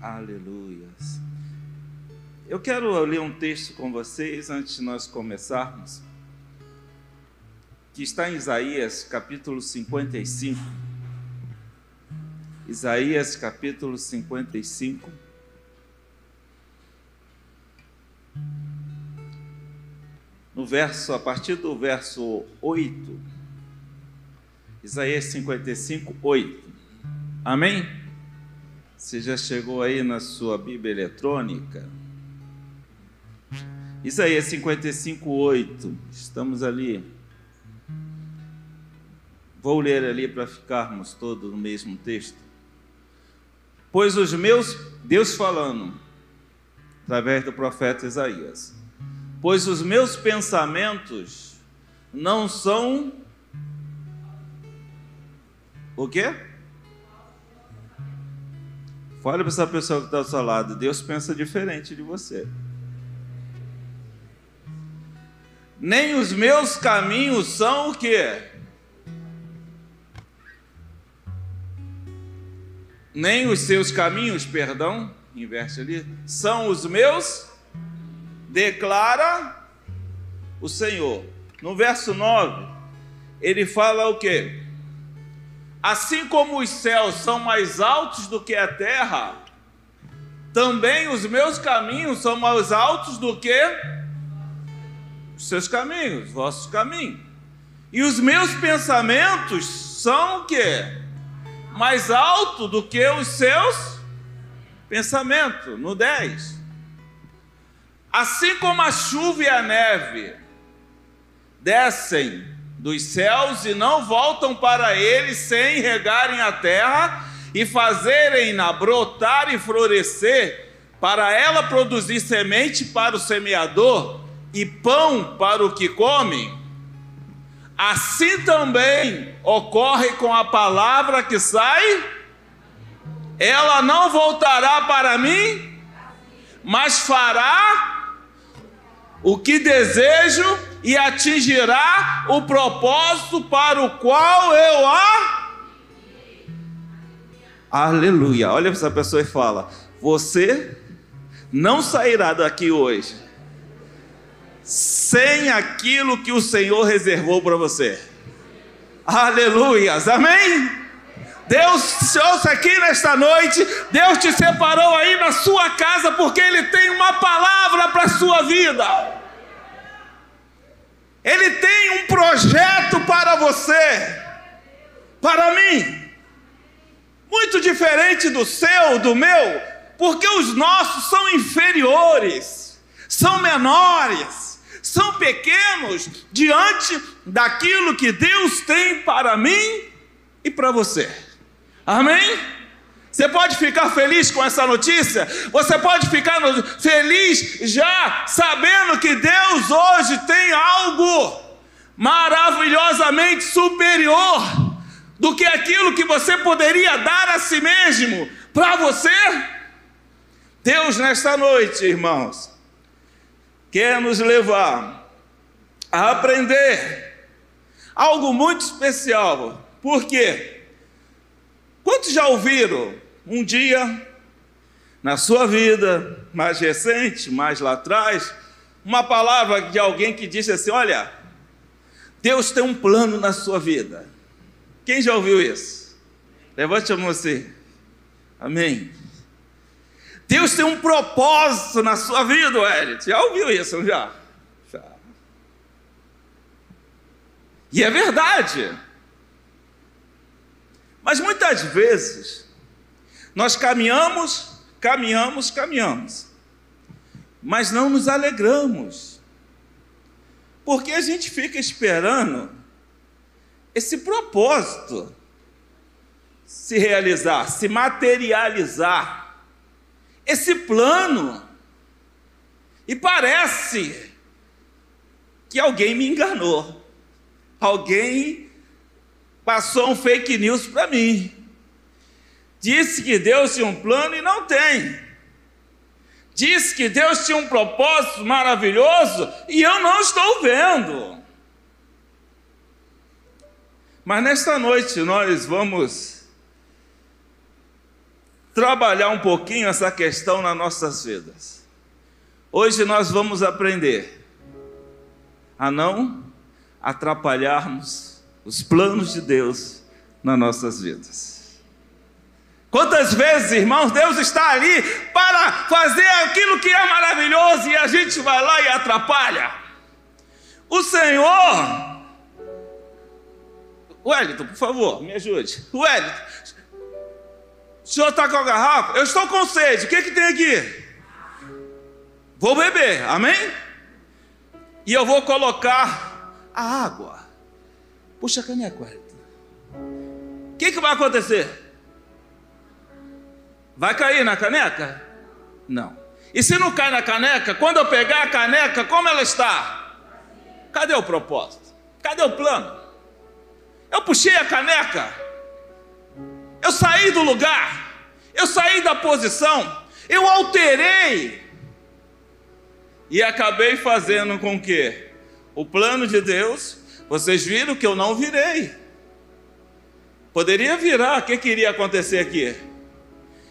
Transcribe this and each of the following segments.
Aleluias. Eu quero ler um texto com vocês antes de nós começarmos, que está em Isaías capítulo 55. Isaías capítulo 55. No verso, a partir do verso 8. Isaías 55, 8. Amém? Você já chegou aí na sua Bíblia eletrônica? Isaías 55, 8. Estamos ali. Vou ler ali para ficarmos todos no mesmo texto. Pois os meus, Deus falando, através do profeta Isaías, pois os meus pensamentos não são o quê? Fale para essa pessoa que está ao seu lado, Deus pensa diferente de você. Nem os meus caminhos são o quê? Nem os seus caminhos, perdão, inverte ali, são os meus, declara o Senhor. No verso 9, ele fala o quê? Assim como os céus são mais altos do que a terra, também os meus caminhos são mais altos do que os seus caminhos, vossos caminhos. E os meus pensamentos são o quê? Mais alto do que os seus pensamentos. No 10. Assim como a chuva e a neve descem dos céus e não voltam para ele sem regarem a terra e fazerem-na brotar e florescer, para ela produzir semente para o semeador e pão para o que come, assim também ocorre com a palavra que sai, ela não voltará para mim, mas fará o que desejo e atingirá o propósito para o qual eu a. Aleluia. Olha essa pessoa e fala: Você não sairá daqui hoje sem aquilo que o Senhor reservou para você. Aleluias. Amém? Deus, ouça aqui nesta noite, Deus te separou aí na sua casa porque Ele tem uma palavra para a sua vida. Ele tem um projeto para você, para mim, muito diferente do seu, do meu, porque os nossos são inferiores, são menores, são pequenos diante daquilo que Deus tem para mim e para você. Amém? Você pode ficar feliz com essa notícia? Você pode ficar feliz já sabendo que Deus hoje tem algo maravilhosamente superior do que aquilo que você poderia dar a si mesmo para você? Deus, nesta noite, irmãos, quer nos levar a aprender algo muito especial. Por quê? Quantos já ouviram um dia, na sua vida, mais recente, mais lá atrás, uma palavra de alguém que disse assim: Olha, Deus tem um plano na sua vida. Quem já ouviu isso? Levante a mão assim. Amém. Deus tem um propósito na sua vida, Elliot. Já ouviu isso, já? Já. E é verdade. Mas muitas vezes nós caminhamos, caminhamos, caminhamos, mas não nos alegramos, porque a gente fica esperando esse propósito se realizar, se materializar, esse plano. E parece que alguém me enganou, alguém passou um fake news para mim. Disse que Deus tinha um plano e não tem. Disse que Deus tinha um propósito maravilhoso e eu não estou vendo. Mas nesta noite nós vamos trabalhar um pouquinho essa questão nas nossas vidas. Hoje nós vamos aprender a não atrapalharmos os planos de Deus nas nossas vidas. Quantas vezes, irmãos, Deus está ali para fazer aquilo que é maravilhoso e a gente vai lá e atrapalha. O Senhor, Wellington, por favor, me ajude. Wellington, o senhor está com a garrafa? Eu estou com sede, o que, que tem aqui? Vou beber, amém? E eu vou colocar a água. Puxa a caneca, Wellington. O que, que vai acontecer? Vai cair na caneca? Não. E se não cai na caneca, quando eu pegar a caneca, como ela está? Cadê o propósito? Cadê o plano? Eu puxei a caneca, eu saí do lugar, eu saí da posição, eu alterei e acabei fazendo com que o plano de Deus, vocês viram que eu não virei. Poderia virar, o que, que iria acontecer aqui?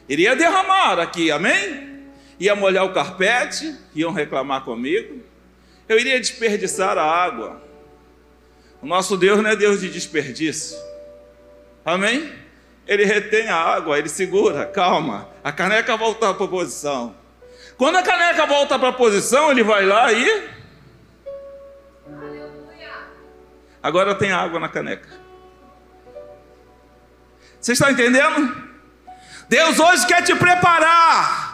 Iria derramar aqui, amém? Ia molhar o carpete, iam reclamar comigo, eu iria desperdiçar a água. O nosso Deus não é Deus de desperdício, amém? Ele retém a água, ele segura, calma, a caneca volta para a posição. Quando a caneca volta para a posição, ele vai lá e. Agora tem água na caneca. Você está entendendo? Deus hoje quer te preparar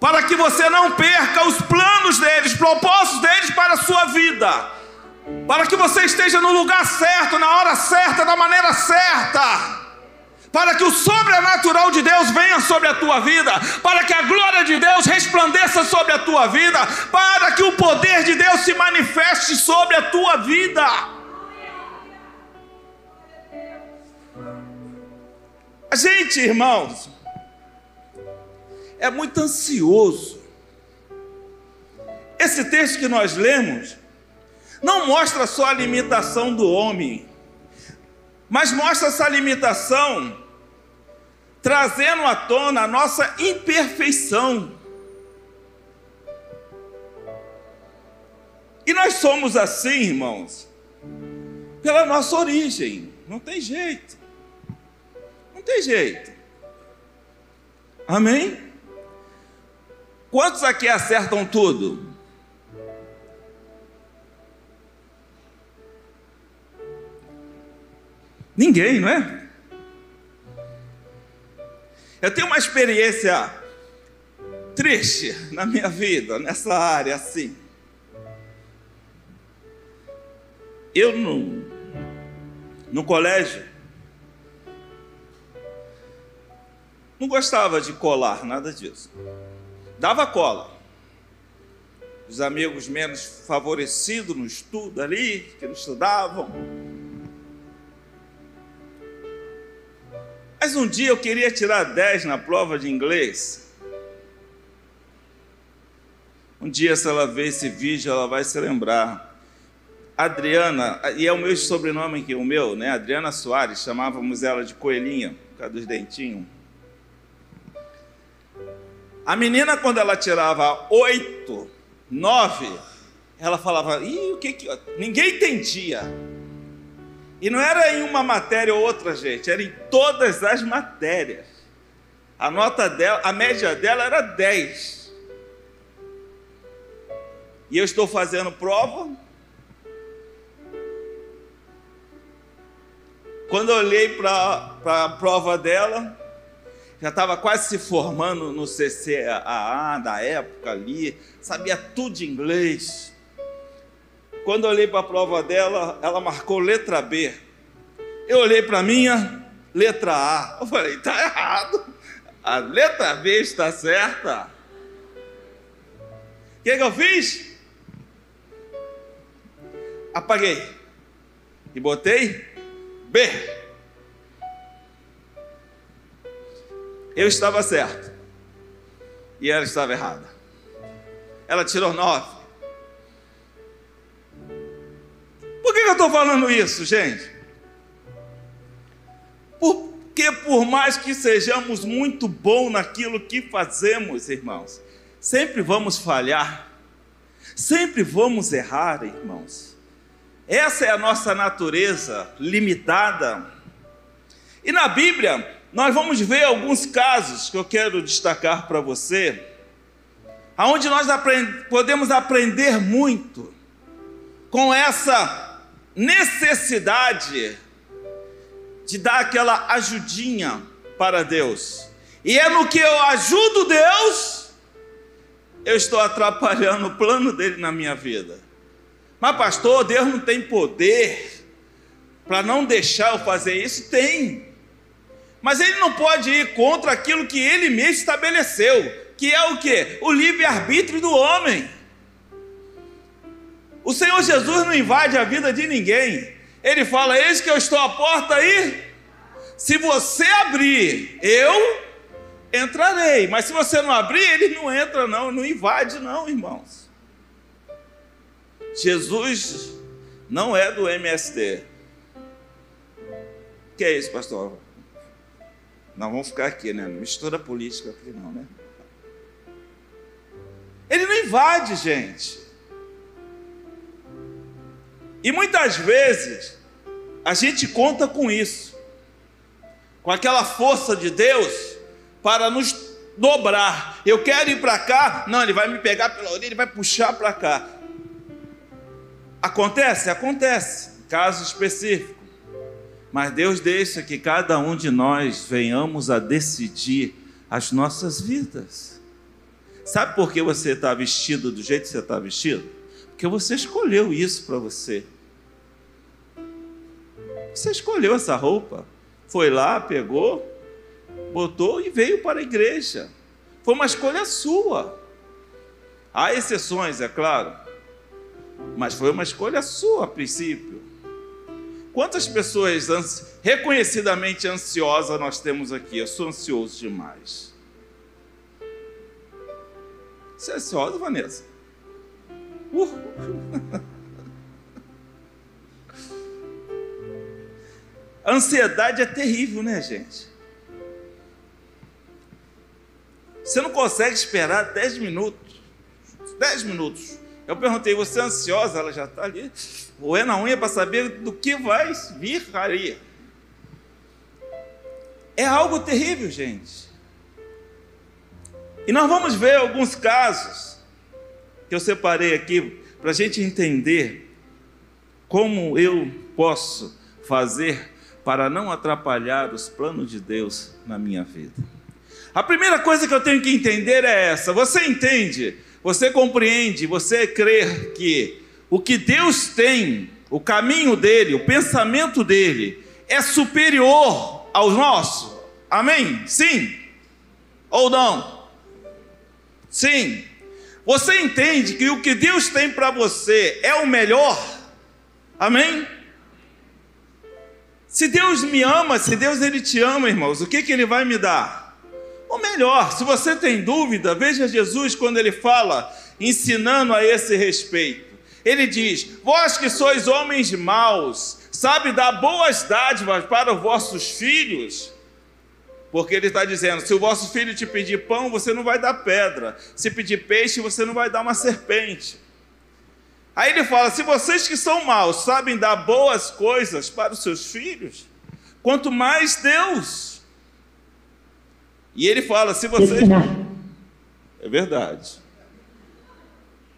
para que você não perca os planos deles, os propósitos deles para a sua vida, para que você esteja no lugar certo, na hora certa, da maneira certa. Para que o sobrenatural de Deus venha sobre a tua vida, para que a glória de Deus resplandeça sobre a tua vida, para que o poder de Deus se manifeste sobre a tua vida. A gente, irmãos, é muito ansioso. Esse texto que nós lemos não mostra só a limitação do homem, mas mostra essa limitação trazendo à tona a nossa imperfeição. E nós somos assim, irmãos, pela nossa origem, não tem jeito, tem jeito, amém? Quantos aqui acertam tudo? Ninguém, não é? Eu tenho uma experiência triste na minha vida, nessa área assim. Eu no, no colégio não gostava de colar, nada disso. Dava cola. Os amigos menos favorecidos no estudo ali, que não estudavam, Mas um dia eu queria tirar 10 na prova de inglês. Um dia, se ela ver esse vídeo, ela vai se lembrar. Adriana, e é o meu sobrenome que o meu, né? Adriana Soares, chamávamos ela de Coelhinha, por causa dos dentinhos. A menina, quando ela tirava oito, nove, ela falava, Ih, o que que. Ninguém entendia. E não era em uma matéria ou outra, gente, era em todas as matérias. A nota dela, a média dela era 10. E eu estou fazendo prova. Quando eu olhei para a prova dela, já estava quase se formando no CCAA da época ali, sabia tudo de inglês. Quando eu olhei para a prova dela, ela marcou letra B. Eu olhei para a minha, letra A. Eu falei, está errado. A letra B está certa. O que, que eu fiz? Apaguei. E botei B. Eu estava certo. E ela estava errada. Ela tirou nove. Por que eu estou falando isso, gente? Por, Porque por mais que sejamos muito bom naquilo que fazemos, irmãos, sempre vamos falhar, sempre vamos errar, irmãos. Essa é a nossa natureza limitada. E na Bíblia, nós vamos ver alguns casos que eu quero destacar para você, aonde nós aprend podemos aprender muito com essa necessidade de dar aquela ajudinha para Deus. E é no que eu ajudo Deus, eu estou atrapalhando o plano dele na minha vida. Mas, pastor, Deus não tem poder para não deixar eu fazer isso? Tem. Mas ele não pode ir contra aquilo que ele mesmo estabeleceu, que é o que? O livre-arbítrio do homem. O Senhor Jesus não invade a vida de ninguém. Ele fala: Eis que eu estou à porta aí. Se você abrir, eu entrarei. Mas se você não abrir, ele não entra, não, não invade, não, irmãos. Jesus não é do MST. O que é isso, pastor? Não vamos ficar aqui, né? Mistura política aqui, não, né? Ele não invade, gente. E muitas vezes a gente conta com isso, com aquela força de Deus para nos dobrar. Eu quero ir para cá, não, ele vai me pegar pela orelha, ele vai puxar para cá. Acontece? Acontece, caso específico. Mas Deus deixa que cada um de nós venhamos a decidir as nossas vidas. Sabe por que você está vestido do jeito que você está vestido? Porque você escolheu isso para você. Você escolheu essa roupa, foi lá, pegou, botou e veio para a igreja. Foi uma escolha sua. Há exceções, é claro, mas foi uma escolha sua a princípio. Quantas pessoas ansi reconhecidamente ansiosas nós temos aqui? Eu sou ansioso demais. Você é ansiosa, Vanessa? Uh. Ansiedade é terrível, né, gente? Você não consegue esperar 10 minutos. 10 minutos. Eu perguntei, você é ansiosa? Ela já está ali. Ou é na unha para saber do que vai vir ali. É algo terrível, gente. E nós vamos ver alguns casos que eu separei aqui para a gente entender como eu posso fazer para não atrapalhar os planos de Deus na minha vida. A primeira coisa que eu tenho que entender é essa: você entende, você compreende, você crê que o que Deus tem, o caminho dele, o pensamento dele, é superior ao nosso? Amém? Sim? Ou não? Sim. Você entende que o que Deus tem para você é o melhor? Amém? Se Deus me ama, se Deus ele te ama, irmãos, o que, que ele vai me dar? Ou melhor, se você tem dúvida, veja Jesus quando ele fala, ensinando a esse respeito. Ele diz: Vós que sois homens maus, sabe dar boas dádivas para os vossos filhos? Porque ele está dizendo: se o vosso filho te pedir pão, você não vai dar pedra. Se pedir peixe, você não vai dar uma serpente. Aí ele fala: se vocês que são maus sabem dar boas coisas para os seus filhos, quanto mais Deus. E ele fala: se vocês. É verdade.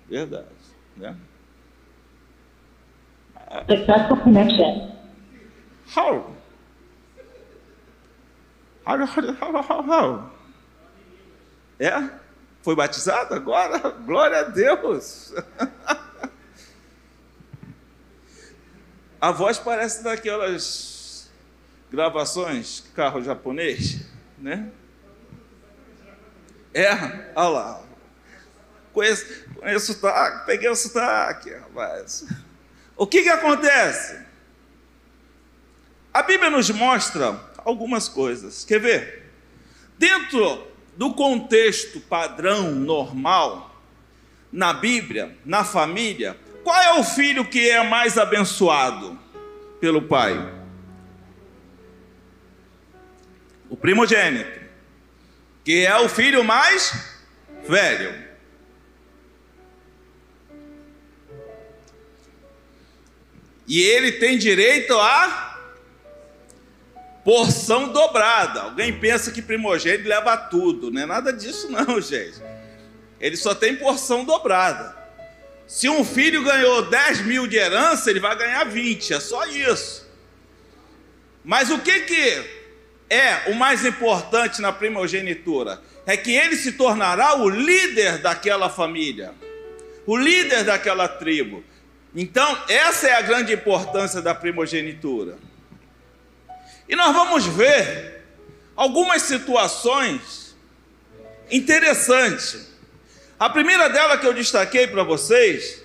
Verdade. Né? Successful connection. How? How, how, how, how? É? Foi batizado agora? Glória a Deus! A voz parece daquelas gravações carro japonês, né? É, olha lá. Conheço, conheço o sotaque, peguei o sotaque, rapaz. O que que acontece? A Bíblia nos mostra algumas coisas. Quer ver? Dentro do contexto padrão normal, na Bíblia, na família, qual é o filho que é mais abençoado pelo pai? o primogênito, que é o filho mais velho. E ele tem direito a porção dobrada. Alguém pensa que primogênito leva tudo, não é nada disso, não, gente. Ele só tem porção dobrada. Se um filho ganhou 10 mil de herança, ele vai ganhar 20, é só isso. Mas o que, que é o mais importante na primogenitura? É que ele se tornará o líder daquela família, o líder daquela tribo. Então, essa é a grande importância da primogenitura. E nós vamos ver algumas situações interessantes. A primeira dela que eu destaquei para vocês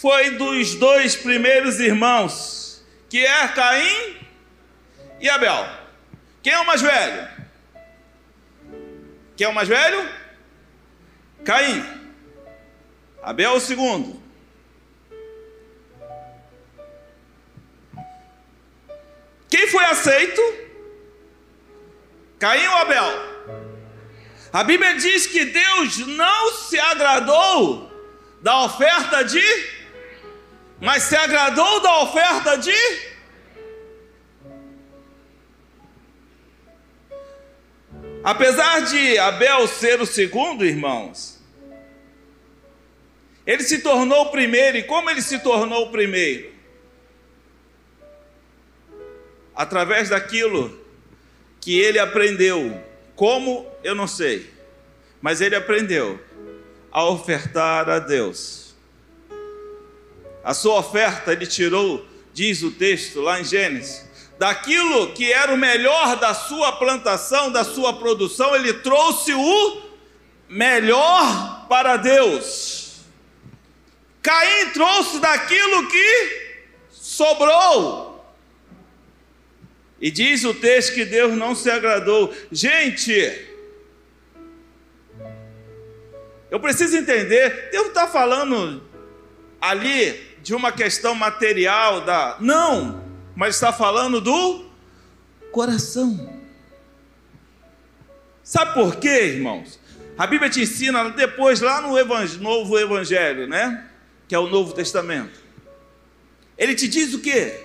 foi dos dois primeiros irmãos, que é Caim e Abel. Quem é o mais velho? Quem é o mais velho? Caim. Abel é o segundo. Quem foi aceito? Caim ou Abel? A Bíblia diz que Deus não se agradou da oferta de, mas se agradou da oferta de. Apesar de Abel ser o segundo, irmãos, ele se tornou o primeiro, e como ele se tornou o primeiro? Através daquilo que ele aprendeu como, eu não sei, mas ele aprendeu a ofertar a Deus. A sua oferta ele tirou, diz o texto lá em Gênesis, daquilo que era o melhor da sua plantação, da sua produção, ele trouxe o melhor para Deus. Caim trouxe daquilo que sobrou. E diz o texto que Deus não se agradou. Gente, eu preciso entender, Deus está falando ali de uma questão material da. Não, mas está falando do coração. Sabe por quê, irmãos? A Bíblia te ensina depois, lá no evang Novo Evangelho, né? Que é o Novo Testamento. Ele te diz o quê?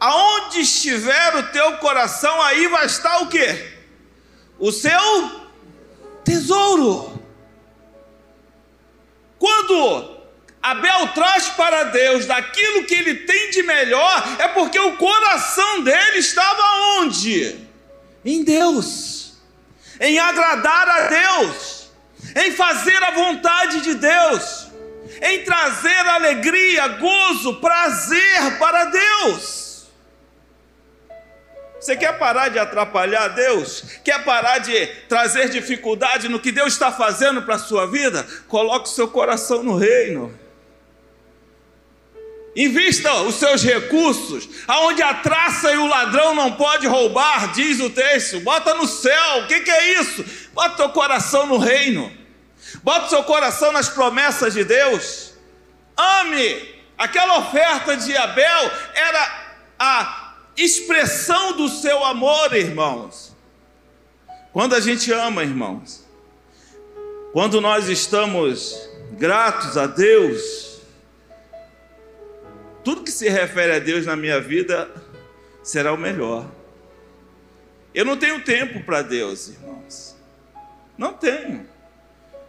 Aonde estiver o teu coração, aí vai estar o quê? O seu tesouro. Quando Abel traz para Deus daquilo que ele tem de melhor, é porque o coração dele estava onde? Em Deus, em agradar a Deus, em fazer a vontade de Deus, em trazer alegria, gozo, prazer para Deus. Você quer parar de atrapalhar Deus? Quer parar de trazer dificuldade no que Deus está fazendo para a sua vida? Coloque o seu coração no reino. Invista os seus recursos aonde a traça e o ladrão não pode roubar, diz o texto. Bota no céu. O que, que é isso? Bota seu coração no reino. Bota seu coração nas promessas de Deus. Ame. Aquela oferta de Abel era a expressão do seu amor, irmãos. Quando a gente ama, irmãos, quando nós estamos gratos a Deus, tudo que se refere a Deus na minha vida será o melhor. Eu não tenho tempo para Deus, irmãos. Não tenho.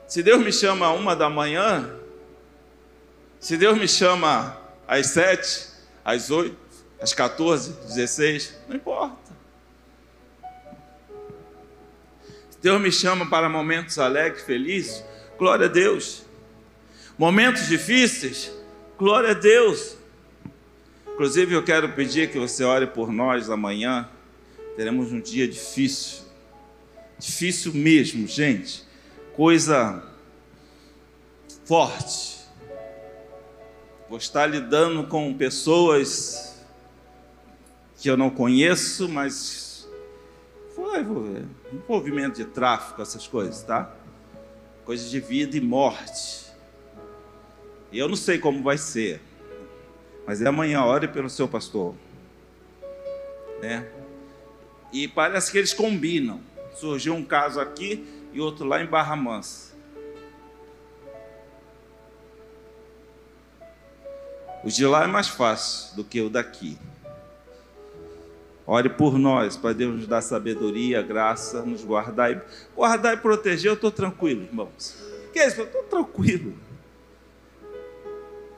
Se Deus me chama a uma da manhã, se Deus me chama às sete, às oito, às 14, 16, não importa. Deus me chama para momentos alegres, felizes, glória a Deus. Momentos difíceis, glória a Deus. Inclusive, eu quero pedir que você ore por nós amanhã. Teremos um dia difícil, difícil mesmo, gente. Coisa forte. Vou estar lidando com pessoas que eu não conheço, mas foi envolvimento de tráfico, essas coisas, tá? Coisas de vida e morte. E eu não sei como vai ser, mas é amanhã, ore pelo seu pastor, né? E parece que eles combinam. Surgiu um caso aqui e outro lá em Barra Mansa. O de lá é mais fácil do que o daqui. Ore por nós, para Deus nos dar sabedoria, graça, nos guardar e guardar e proteger. Eu estou tranquilo, irmãos. Que é isso? Eu estou tranquilo.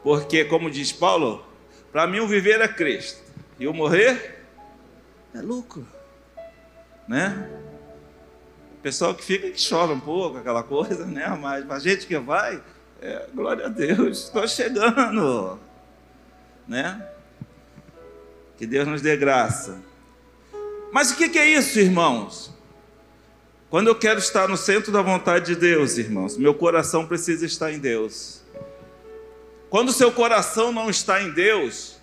Porque, como diz Paulo, para mim o viver é Cristo e o morrer é lucro, né? O pessoal que fica que chora um pouco, aquela coisa, né? Mas a gente que vai, é, glória a Deus, estou chegando, né? Que Deus nos dê graça. Mas o que é isso, irmãos? Quando eu quero estar no centro da vontade de Deus, irmãos, meu coração precisa estar em Deus. Quando seu coração não está em Deus,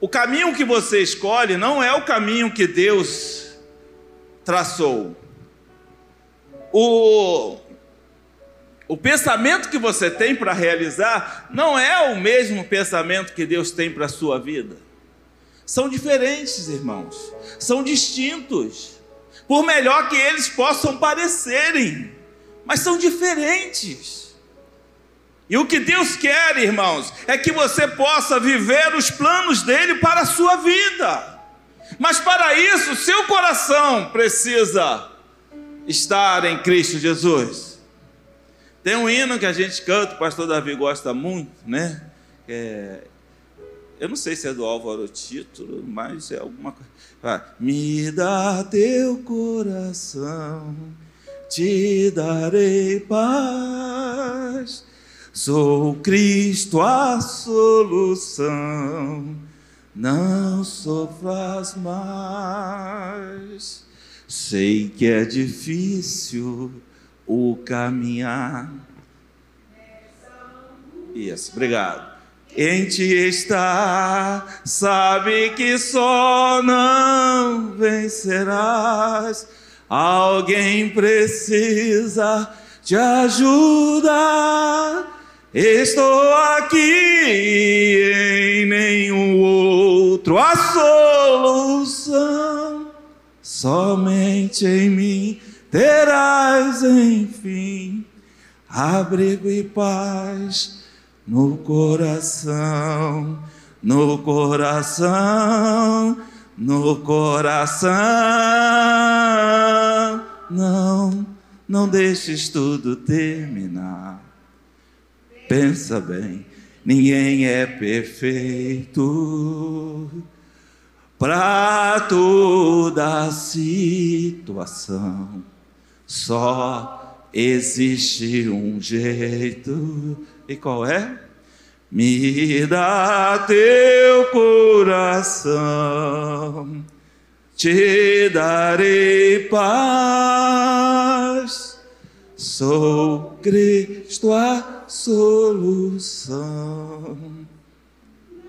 o caminho que você escolhe não é o caminho que Deus traçou. O, o pensamento que você tem para realizar não é o mesmo pensamento que Deus tem para a sua vida são diferentes, irmãos, são distintos, por melhor que eles possam parecerem, mas são diferentes. E o que Deus quer, irmãos, é que você possa viver os planos dele para a sua vida. Mas para isso, seu coração precisa estar em Cristo Jesus. Tem um hino que a gente canta, o pastor Davi gosta muito, né? É, eu não sei se é do Álvaro Título, mas é alguma coisa. Me dá teu coração, te darei paz. Sou Cristo a solução, não sofras mais. Sei que é difícil o caminhar. Isso, obrigado em ti está, sabe que só não vencerás. Alguém precisa te ajudar. Estou aqui em nenhum outro a solução. Somente em mim terás, enfim, abrigo e paz no coração, no coração, no coração. Não, não deixes tudo terminar. Pensa bem, ninguém é perfeito. Para toda situação, só existe um jeito e qual é? Me dá teu coração, te darei paz. Sou Cristo a solução.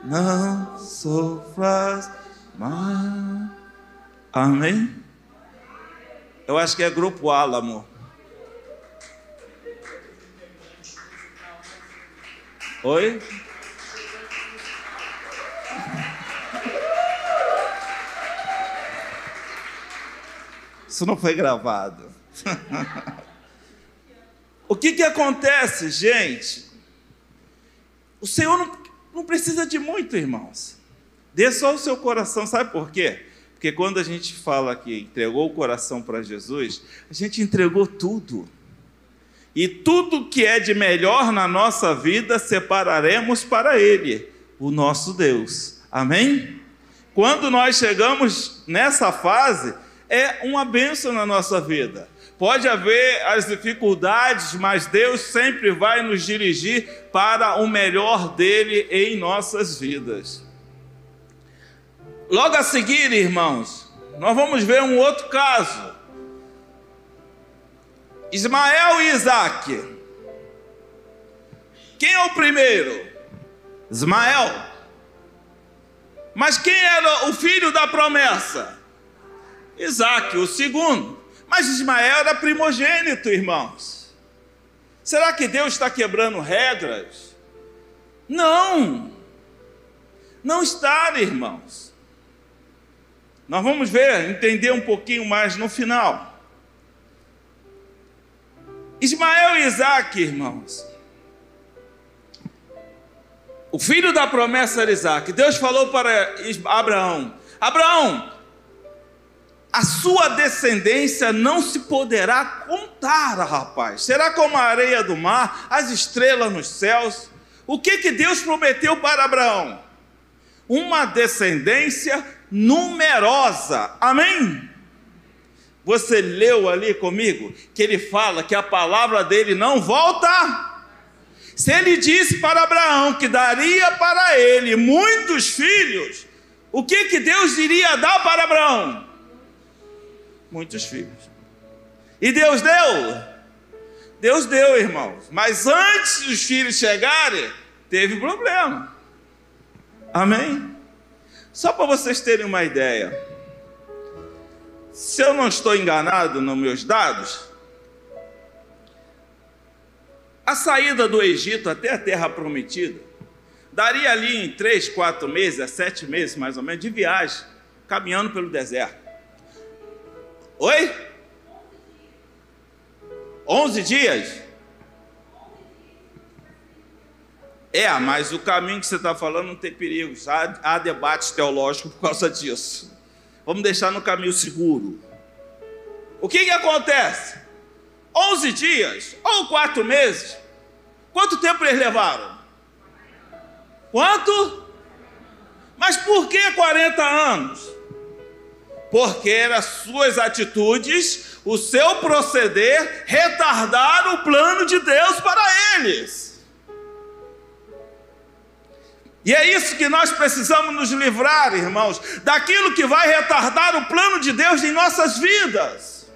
Não sofras mais. Amém? Eu acho que é grupo Álamo. Oi? Isso não foi gravado. o que, que acontece, gente? O Senhor não, não precisa de muito, irmãos. Dê só o seu coração, sabe por quê? Porque quando a gente fala que entregou o coração para Jesus, a gente entregou tudo. E tudo que é de melhor na nossa vida separaremos para Ele, o nosso Deus. Amém? Quando nós chegamos nessa fase, é uma bênção na nossa vida. Pode haver as dificuldades, mas Deus sempre vai nos dirigir para o melhor dele em nossas vidas. Logo a seguir, irmãos, nós vamos ver um outro caso Ismael e Isaac. Quem é o primeiro? Ismael. Mas quem era o filho da promessa? Isaac, o segundo. Mas Ismael era primogênito, irmãos. Será que Deus está quebrando regras? Não. Não está, irmãos. Nós vamos ver, entender um pouquinho mais no final. Ismael e Isaac, irmãos. O filho da promessa era Isaac. Deus falou para Abraão: Abraão, a sua descendência não se poderá contar, rapaz. Será como a areia do mar, as estrelas nos céus. O que, que Deus prometeu para Abraão? Uma descendência numerosa. Amém? Você leu ali comigo que ele fala que a palavra dele não volta. Se ele disse para Abraão que daria para ele muitos filhos, o que, que Deus iria dar para Abraão? Muitos filhos. E Deus deu? Deus deu, irmãos. Mas antes dos filhos chegarem, teve problema. Amém? Só para vocês terem uma ideia. Se eu não estou enganado nos meus dados, a saída do Egito até a terra prometida daria ali em três, quatro meses, a sete meses mais ou menos, de viagem, caminhando pelo deserto. Oi? Onze dias? É, mas o caminho que você está falando não tem perigos. Há, há debates teológicos por causa disso. Vamos deixar no caminho seguro. O que, que acontece? Onze dias ou quatro meses. Quanto tempo eles levaram? Quanto? Mas por que 40 anos? Porque eram suas atitudes, o seu proceder retardaram o plano de Deus para eles. E é isso que nós precisamos nos livrar, irmãos, daquilo que vai retardar o plano de Deus em nossas vidas.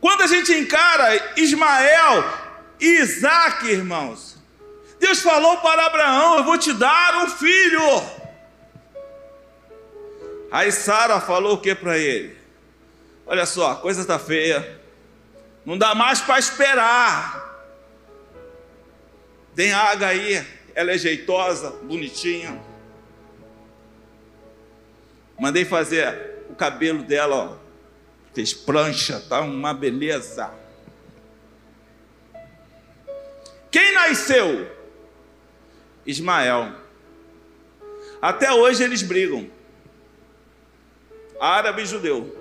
Quando a gente encara Ismael e Isaac, irmãos, Deus falou para Abraão: Eu vou te dar um filho. Aí Sara falou o que para ele? Olha só, a coisa está feia, não dá mais para esperar. Tem água aí, ela é jeitosa, bonitinha. Mandei fazer o cabelo dela, ó. fez prancha, tá uma beleza. Quem nasceu? Ismael. Até hoje eles brigam. Árabe e judeu.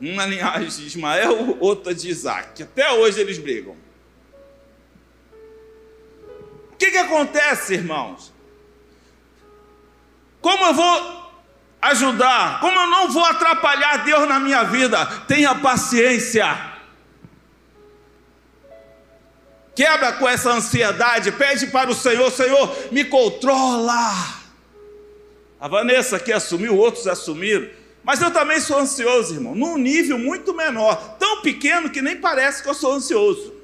Uma linhagem de Ismael, outra de Isaac. Até hoje eles brigam que, que acontece, irmãos? Como eu vou ajudar? Como eu não vou atrapalhar Deus na minha vida? Tenha paciência. Quebra com essa ansiedade, pede para o Senhor, Senhor, me controla. A Vanessa aqui assumiu, outros assumiram. Mas eu também sou ansioso, irmão, num nível muito menor, tão pequeno que nem parece que eu sou ansioso.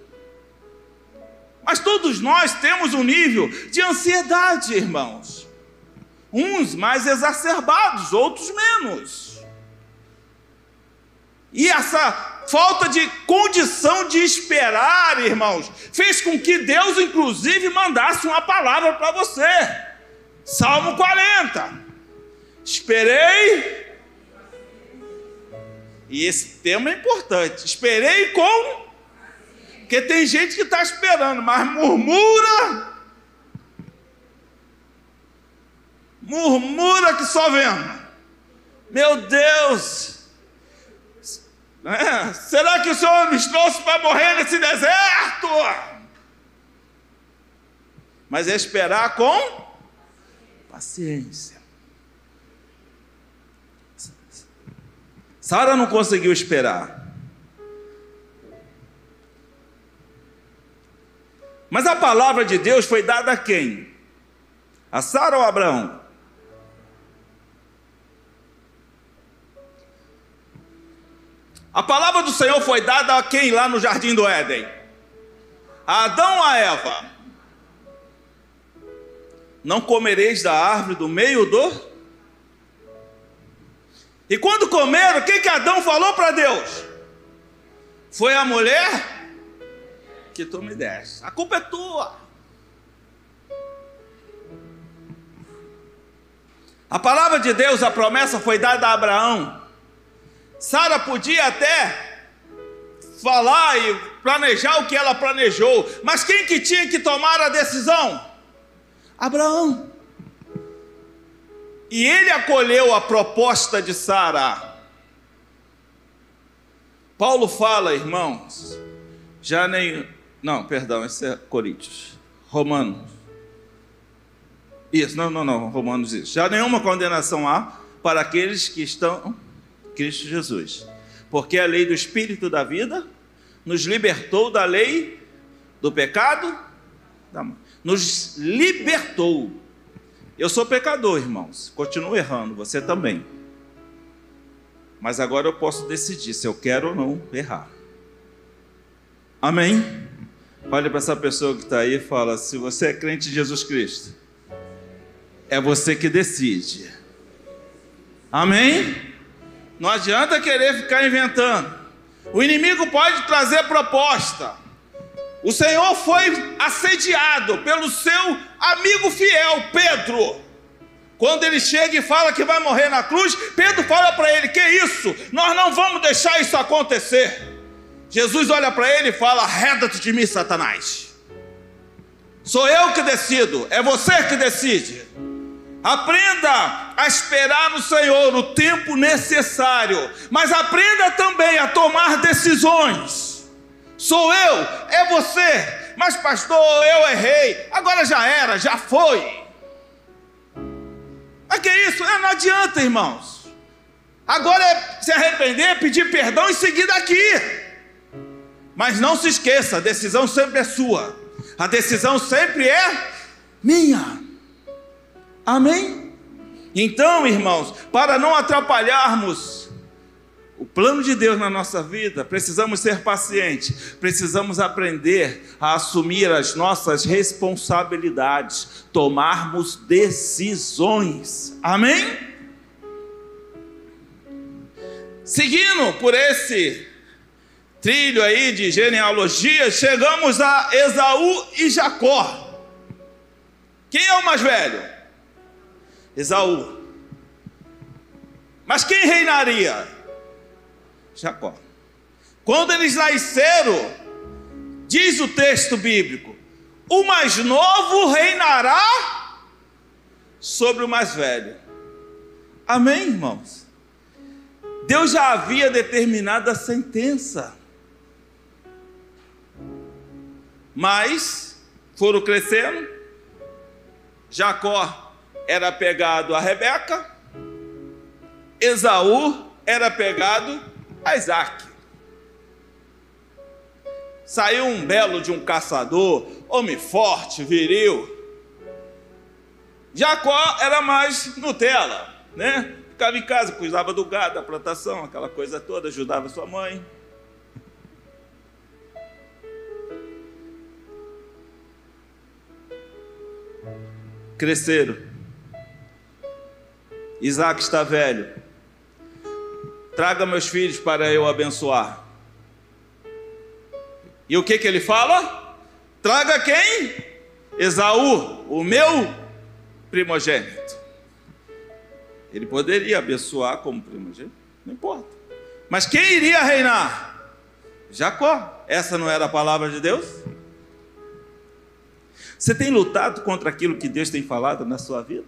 Mas todos nós temos um nível de ansiedade, irmãos. Uns mais exacerbados, outros menos. E essa falta de condição de esperar, irmãos, fez com que Deus, inclusive, mandasse uma palavra para você. Salmo 40. Esperei. E esse tema é importante. Esperei com porque tem gente que está esperando, mas murmura. Murmura que só vendo. Meu Deus! É, será que o Senhor nos trouxe para morrer nesse deserto? Mas é esperar com paciência. Sara não conseguiu esperar. Mas a palavra de Deus foi dada a quem? A Sara ou a Abraão? A palavra do Senhor foi dada a quem lá no jardim do Éden? A Adão ou a Eva? Não comereis da árvore do meio do. E quando comeram, o que, que Adão falou para Deus? Foi a mulher que tu me deste. A culpa é tua. A palavra de Deus, a promessa foi dada a Abraão. Sara podia até falar e planejar o que ela planejou, mas quem que tinha que tomar a decisão? Abraão. E ele acolheu a proposta de Sara. Paulo fala, irmãos, já nem. Não, perdão, esse é Coríntios. Romanos. Isso, não, não, não, Romanos isso. Já nenhuma condenação há para aqueles que estão Cristo Jesus. Porque a lei do Espírito da vida nos libertou da lei do pecado, nos libertou. Eu sou pecador, irmãos, continuo errando, você também. Mas agora eu posso decidir se eu quero ou não errar. Amém? Olha para essa pessoa que está aí e fala: se você é crente em Jesus Cristo, é você que decide. Amém? Não adianta querer ficar inventando. O inimigo pode trazer proposta. O Senhor foi assediado pelo seu amigo fiel, Pedro. Quando ele chega e fala que vai morrer na cruz, Pedro fala para ele: Que isso? Nós não vamos deixar isso acontecer. Jesus olha para ele e fala: Reda-te de mim, Satanás. Sou eu que decido, é você que decide. Aprenda a esperar no Senhor o tempo necessário, mas aprenda também a tomar decisões. Sou eu, é você, mas pastor, eu errei, agora já era, já foi. Mas que isso? É, não adianta, irmãos. Agora é se arrepender, pedir perdão e seguir daqui. Mas não se esqueça, a decisão sempre é sua. A decisão sempre é minha. Amém? Então, irmãos, para não atrapalharmos o plano de Deus na nossa vida, precisamos ser pacientes, precisamos aprender a assumir as nossas responsabilidades, tomarmos decisões. Amém? Seguindo por esse trilho aí de genealogia, chegamos a Esaú e Jacó. Quem é o mais velho? Esaú. Mas quem reinaria? Jacó. Quando eles nasceram, diz o texto bíblico: o mais novo reinará sobre o mais velho. Amém, irmãos? Deus já havia determinado a sentença. Mas foram crescendo. Jacó era pegado a Rebeca, Esaú era pegado a Isaac. Saiu um belo de um caçador, homem forte, viril. Jacó era mais Nutella, né? Ficava em casa, cuidava do gado, da plantação, aquela coisa toda, ajudava sua mãe. Cresceram Isaac está velho. Traga meus filhos para eu abençoar. E o que que ele fala? Traga quem? Esaú, o meu primogênito. Ele poderia abençoar como primogênito, não importa. Mas quem iria reinar? Jacó. Essa não era a palavra de Deus? Você tem lutado contra aquilo que Deus tem falado na sua vida?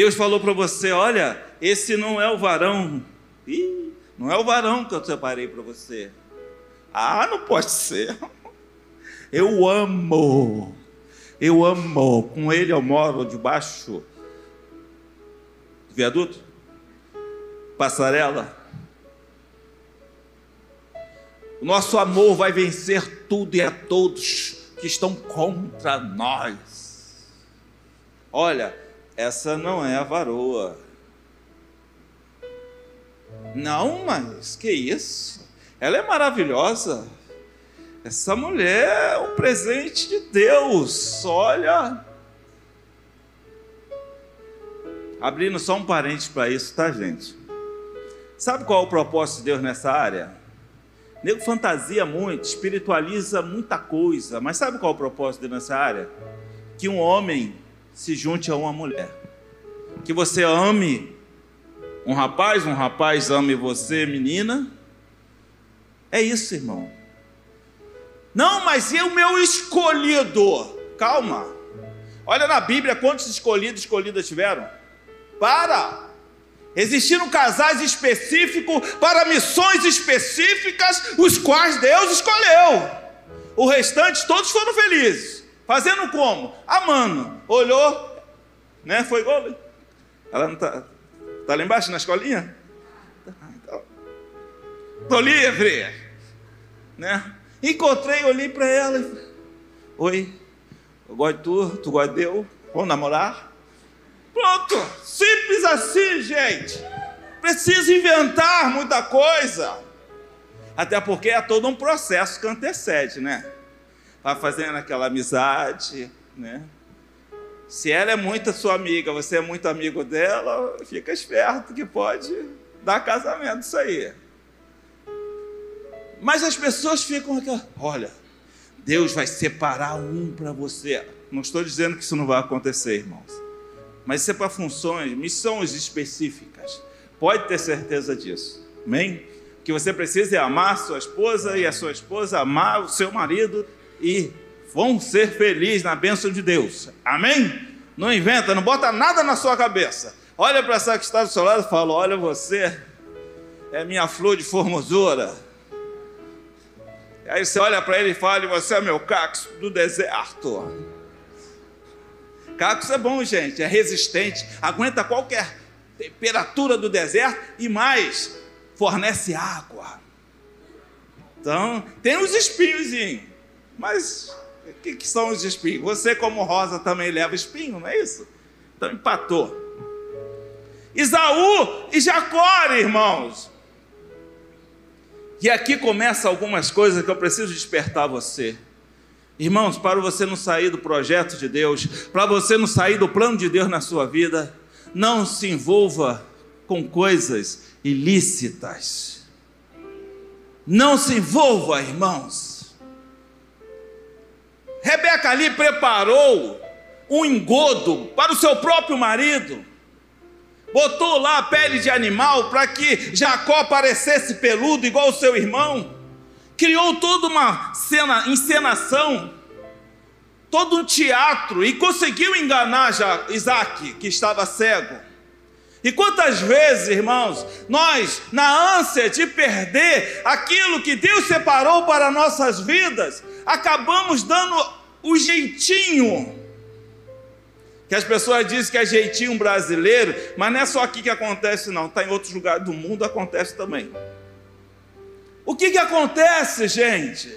Deus falou para você: olha, esse não é o varão. Ih, não é o varão que eu separei para você. Ah, não pode ser. Eu amo. Eu amo. Com ele eu moro debaixo do viaduto, passarela. O nosso amor vai vencer tudo e a todos que estão contra nós. Olha, essa não é a varoa. Não, mas que isso? Ela é maravilhosa. Essa mulher é um presente de Deus. Olha. Abrindo só um parênteses para isso, tá, gente? Sabe qual é o propósito de Deus nessa área? O nego fantasia muito, espiritualiza muita coisa, mas sabe qual é o propósito de Deus nessa área? Que um homem se junte a uma mulher. Que você ame um rapaz, um rapaz ame você, menina. É isso, irmão. Não, mas e o meu escolhido? Calma. Olha na Bíblia quantos escolhidos, escolhidas tiveram. Para. Existiram casais específicos para missões específicas, os quais Deus escolheu. O restante, todos foram felizes. Fazendo como? Amando. Olhou, né? Foi igual. Ela não está tá lá embaixo na escolinha? Estou livre. Né? Encontrei, olhei para ela Oi, eu gosto de tu, tu gosta de eu, vamos namorar? Pronto, simples assim, gente. Precisa inventar muita coisa. Até porque é todo um processo que antecede, né? Vai fazendo aquela amizade, né? Se ela é muito sua amiga, você é muito amigo dela, fica esperto que pode dar casamento isso aí. Mas as pessoas ficam aqui, olha, Deus vai separar um para você. Não estou dizendo que isso não vai acontecer, irmãos. Mas isso é para funções, missões específicas. Pode ter certeza disso. Amém? O que você precisa é amar sua esposa e a sua esposa amar o seu marido e vão ser felizes na bênção de Deus. Amém? Não inventa, não bota nada na sua cabeça. Olha para essa que está do seu lado e fala: Olha, você é minha flor de formosura. Aí você olha para ele e fala: Você é meu cacto do deserto. Cacto é bom, gente, é resistente, aguenta qualquer temperatura do deserto e mais, fornece água. Então, tem os espinhos, mas o que, que são os espinhos? Você, como rosa, também leva espinho, não é isso? Então, empatou. Isaú e Jacó, irmãos. E aqui começa algumas coisas que eu preciso despertar você. Irmãos, para você não sair do projeto de Deus, para você não sair do plano de Deus na sua vida, não se envolva com coisas ilícitas. Não se envolva, irmãos. Rebeca ali preparou um engodo para o seu próprio marido botou lá a pele de animal para que Jacó parecesse peludo igual o seu irmão, criou toda uma cena, encenação, todo um teatro e conseguiu enganar Isaac, que estava cego. E quantas vezes, irmãos, nós, na ânsia de perder aquilo que Deus separou para nossas vidas, acabamos dando o jeitinho que as pessoas dizem que é jeitinho brasileiro, mas não é só aqui que acontece, não, está em outros lugares do mundo, acontece também. O que, que acontece, gente?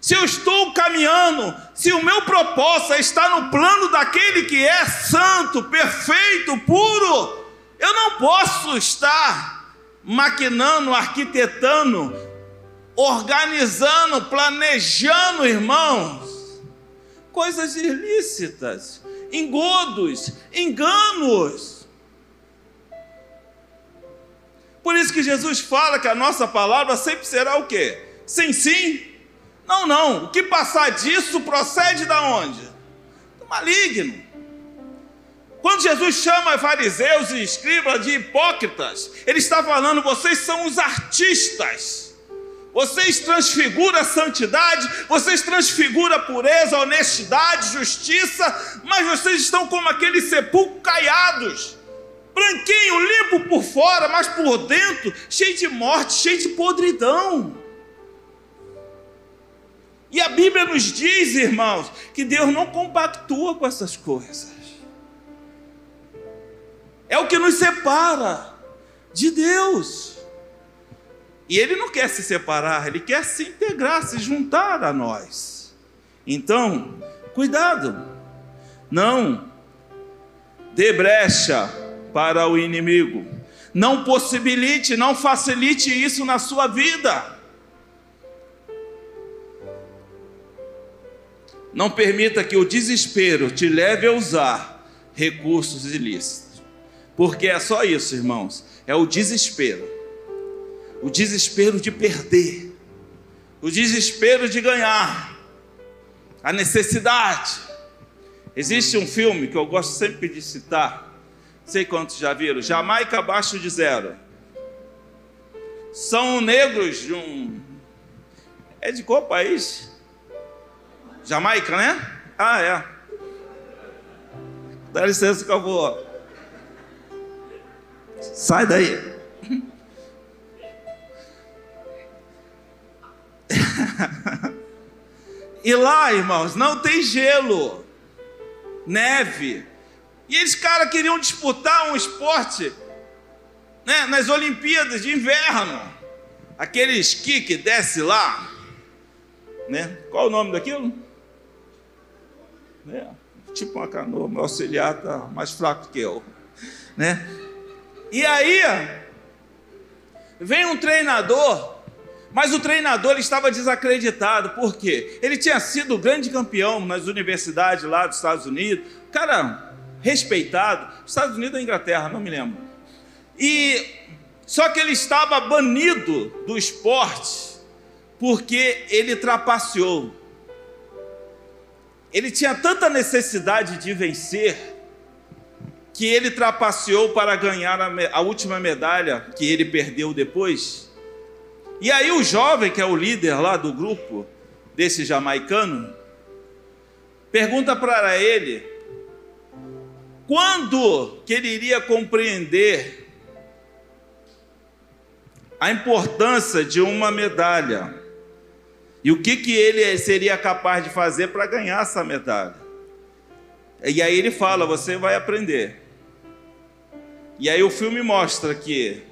Se eu estou caminhando, se o meu propósito está no plano daquele que é santo, perfeito, puro, eu não posso estar maquinando, arquitetando, organizando, planejando, irmãos, coisas ilícitas engodos, enganos. Por isso que Jesus fala que a nossa palavra sempre será o quê? Sim, sim. Não, não. O que passar disso procede da onde? Do maligno. Quando Jesus chama fariseus e escribas de hipócritas, ele está falando: vocês são os artistas vocês transfiguram a santidade, vocês transfiguram a pureza, a honestidade, justiça, mas vocês estão como aqueles sepulcros caiados, branquinho, limpo por fora, mas por dentro cheio de morte, cheio de podridão. E a Bíblia nos diz, irmãos, que Deus não compactua com essas coisas. É o que nos separa de Deus. E ele não quer se separar, ele quer se integrar, se juntar a nós. Então, cuidado, não dê brecha para o inimigo, não possibilite, não facilite isso na sua vida. Não permita que o desespero te leve a usar recursos ilícitos, porque é só isso, irmãos, é o desespero o desespero de perder, o desespero de ganhar, a necessidade. Existe um filme que eu gosto sempre de citar, sei quantos já viram, Jamaica abaixo de zero. São negros de um. É de qual país? Jamaica, né? Ah, é. Dá licença que eu vou. Sai daí. e lá, irmãos, não tem gelo, neve. E eles, cara, queriam disputar um esporte né, nas Olimpíadas de inverno. Aquele esqui que desce lá. Né? Qual o nome daquilo? É, tipo uma canoa, meu auxiliar está mais fraco que eu. Né? E aí, vem um treinador, mas o treinador estava desacreditado, por quê? Ele tinha sido grande campeão nas universidades lá dos Estados Unidos, cara respeitado, Estados Unidos ou Inglaterra, não me lembro. E só que ele estava banido do esporte porque ele trapaceou. Ele tinha tanta necessidade de vencer que ele trapaceou para ganhar a, a, última medalha que ele perdeu depois. E aí o jovem, que é o líder lá do grupo, desse jamaicano, pergunta para ele quando que ele iria compreender a importância de uma medalha e o que, que ele seria capaz de fazer para ganhar essa medalha. E aí ele fala: Você vai aprender. E aí o filme mostra que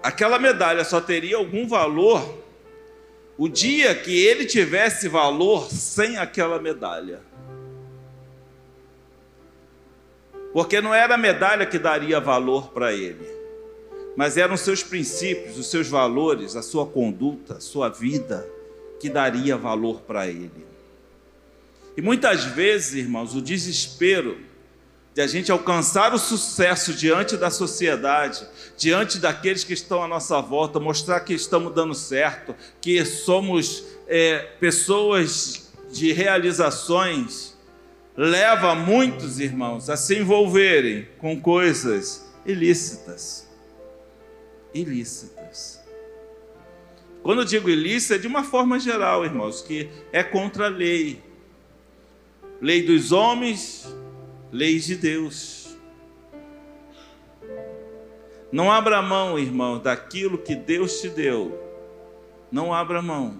aquela medalha só teria algum valor o dia que ele tivesse valor sem aquela medalha. Porque não era a medalha que daria valor para ele, mas eram seus princípios, os seus valores, a sua conduta, a sua vida que daria valor para ele. E muitas vezes, irmãos, o desespero de a gente alcançar o sucesso diante da sociedade, diante daqueles que estão à nossa volta, mostrar que estamos dando certo, que somos é, pessoas de realizações, leva muitos irmãos a se envolverem com coisas ilícitas. Ilícitas. Quando eu digo ilícita, é de uma forma geral, irmãos, que é contra a lei. Lei dos homens, leis de Deus. Não abra mão, irmão, daquilo que Deus te deu. Não abra mão.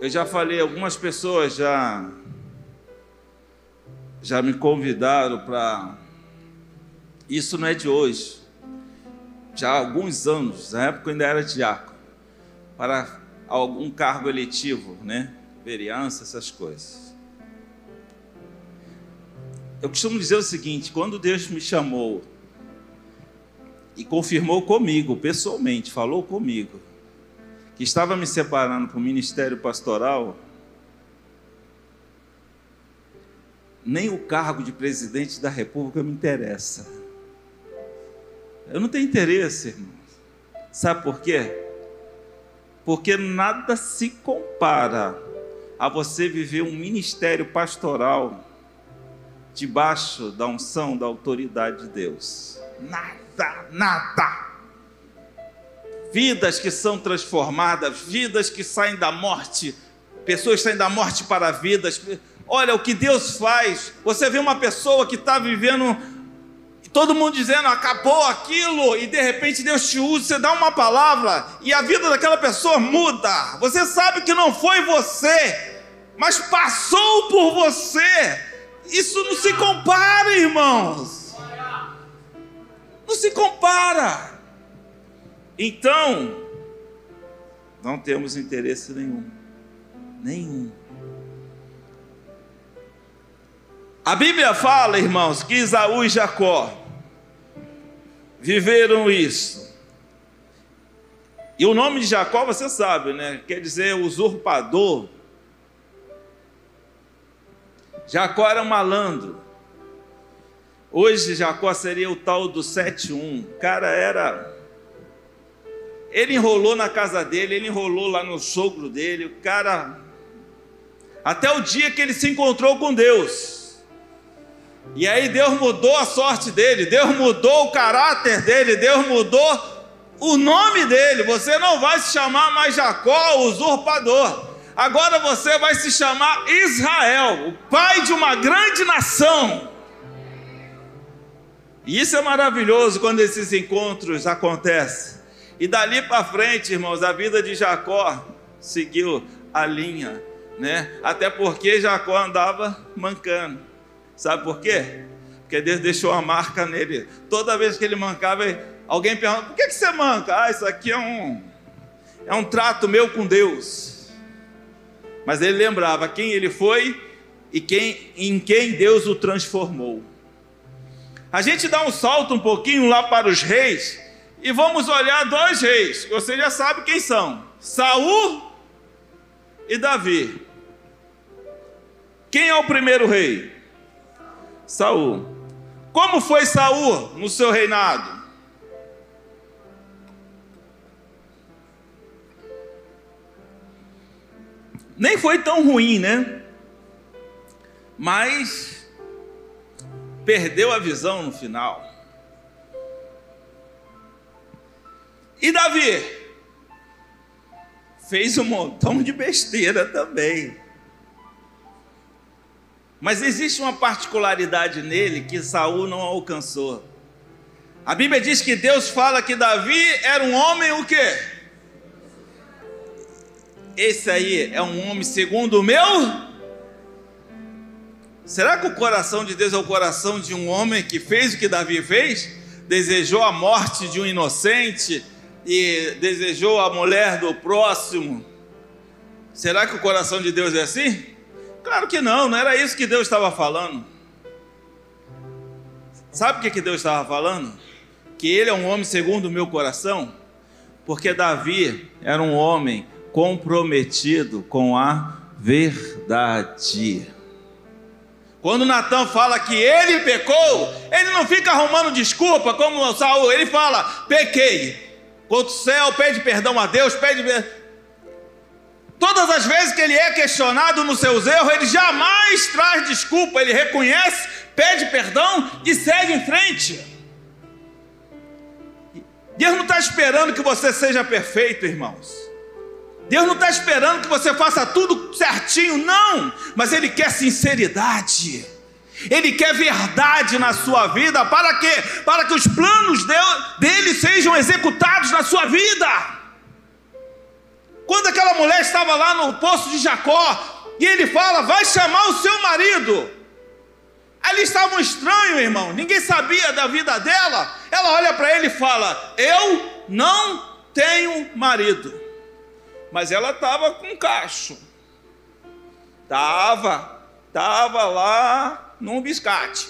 Eu já falei, algumas pessoas já já me convidaram para isso não é de hoje. Já há alguns anos, na época eu ainda era diácono, para algum cargo eletivo, né? Vereança, essas coisas. Eu costumo dizer o seguinte: quando Deus me chamou e confirmou comigo, pessoalmente, falou comigo, que estava me separando para o ministério pastoral, nem o cargo de presidente da República me interessa. Eu não tenho interesse, irmão. Sabe por quê? Porque nada se compara a você viver um ministério pastoral debaixo da unção, da autoridade de Deus. Nada, nada. Vidas que são transformadas, vidas que saem da morte, pessoas saem da morte para vidas. Olha o que Deus faz. Você vê uma pessoa que está vivendo, todo mundo dizendo acabou aquilo, e de repente Deus te usa, você dá uma palavra e a vida daquela pessoa muda. Você sabe que não foi você, mas passou por você isso não se compara, irmãos. Não se compara. Então, não temos interesse nenhum. Nenhum. A Bíblia fala, irmãos, que Isaú e Jacó viveram isso. E o nome de Jacó, você sabe, né? Quer dizer usurpador Jacó era um malandro. Hoje Jacó seria o tal do 7-1. Cara, era. Ele enrolou na casa dele, ele enrolou lá no sogro dele. O cara. até o dia que ele se encontrou com Deus. E aí Deus mudou a sorte dele, Deus mudou o caráter dele, Deus mudou o nome dele. Você não vai se chamar mais Jacó, o usurpador. Agora você vai se chamar Israel, o pai de uma grande nação. E isso é maravilhoso quando esses encontros acontecem. E dali para frente, irmãos, a vida de Jacó seguiu a linha, né? Até porque Jacó andava mancando. Sabe por quê? Porque Deus deixou a marca nele. Toda vez que ele mancava, alguém pergunta: por que, que você manca? Ah, isso aqui é um, é um trato meu com Deus. Mas ele lembrava quem ele foi e quem, em quem Deus o transformou. A gente dá um salto um pouquinho lá para os reis e vamos olhar dois reis, você já sabe quem são: Saul e Davi. Quem é o primeiro rei? Saul. Como foi Saul no seu reinado? Nem foi tão ruim, né? Mas perdeu a visão no final. E Davi fez um montão de besteira também. Mas existe uma particularidade nele que Saul não alcançou. A Bíblia diz que Deus fala que Davi era um homem o quê? Esse aí é um homem segundo o meu? Será que o coração de Deus é o coração de um homem que fez o que Davi fez? Desejou a morte de um inocente, e desejou a mulher do próximo. Será que o coração de Deus é assim? Claro que não, não era isso que Deus estava falando. Sabe o que Deus estava falando? Que ele é um homem segundo o meu coração? Porque Davi era um homem comprometido com a verdade. Quando Natan fala que ele pecou, ele não fica arrumando desculpa como Saul, ele fala: pequei, contra o céu, pede perdão a Deus, pede. Todas as vezes que ele é questionado nos seus erros, ele jamais traz desculpa, ele reconhece, pede perdão e segue em frente. Deus não está esperando que você seja perfeito, irmãos. Deus não está esperando que você faça tudo certinho, não, mas Ele quer sinceridade. Ele quer verdade na sua vida, para quê? Para que os planos dele sejam executados na sua vida. Quando aquela mulher estava lá no poço de Jacó, e ele fala: Vai chamar o seu marido. Ali estava um estranho, irmão, ninguém sabia da vida dela. Ela olha para ele e fala: Eu não tenho marido. Mas ela estava com cacho. Estava, estava lá num biscate.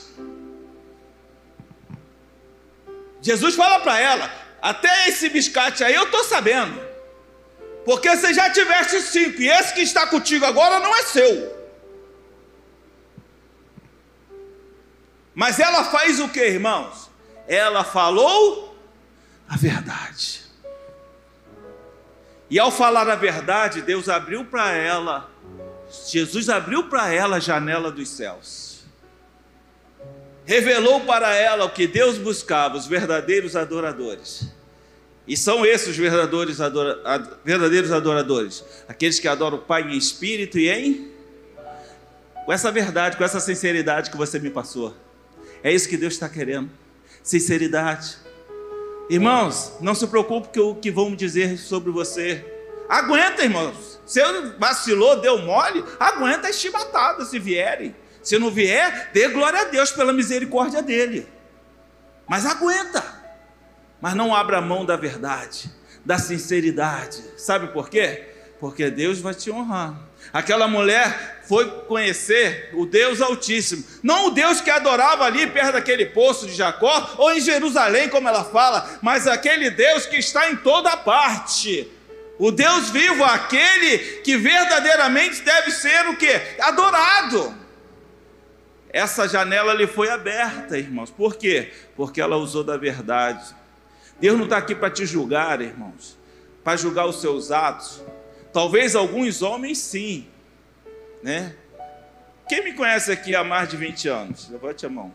Jesus fala para ela: até esse biscate aí eu estou sabendo, porque você já tiveste cinco, e esse que está contigo agora não é seu. Mas ela faz o que, irmãos? Ela falou a verdade. E ao falar a verdade, Deus abriu para ela, Jesus abriu para ela a janela dos céus revelou para ela o que Deus buscava, os verdadeiros adoradores. E são esses os verdadeiros, adora, verdadeiros adoradores, aqueles que adoram o Pai em espírito e em com essa verdade, com essa sinceridade que você me passou. É isso que Deus está querendo. Sinceridade. Irmãos, não se preocupe com o que vão dizer sobre você. Aguenta, irmãos. Se vacilou, deu mole, aguenta as chibatadas se vierem. Se não vier, dê glória a Deus pela misericórdia dele. Mas aguenta. Mas não abra mão da verdade, da sinceridade. Sabe por quê? Porque Deus vai te honrar. Aquela mulher foi conhecer o Deus Altíssimo, não o Deus que adorava ali perto daquele poço de Jacó ou em Jerusalém, como ela fala, mas aquele Deus que está em toda parte. O Deus vivo, aquele que verdadeiramente deve ser o que? Adorado essa janela lhe foi aberta, irmãos. Por quê? Porque ela usou da verdade. Deus não está aqui para te julgar, irmãos, para julgar os seus atos. Talvez alguns homens sim, né? Quem me conhece aqui há mais de 20 anos? Levante a mão.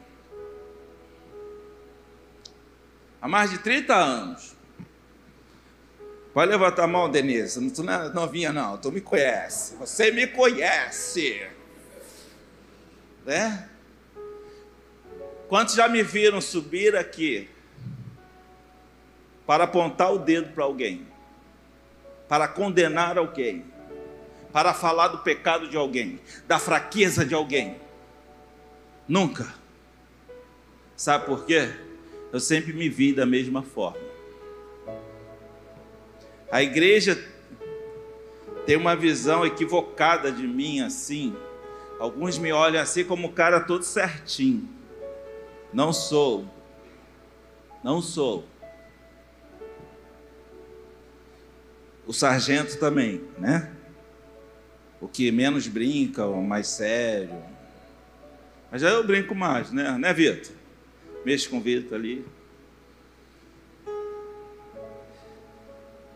Há mais de 30 anos. Pode levantar a mão, Denise. Não estou novinha, não. Tu me conhece. Você me conhece. Né? Quantos já me viram subir aqui para apontar o dedo para alguém? Para condenar alguém? para falar do pecado de alguém, da fraqueza de alguém. Nunca. Sabe por quê? Eu sempre me vi da mesma forma. A igreja tem uma visão equivocada de mim assim. Alguns me olham assim como o cara todo certinho. Não sou. Não sou. O sargento também, né? o que menos brinca, o mais sério. Mas já eu brinco mais, né, né Vitor? Mexo com o Vitor ali.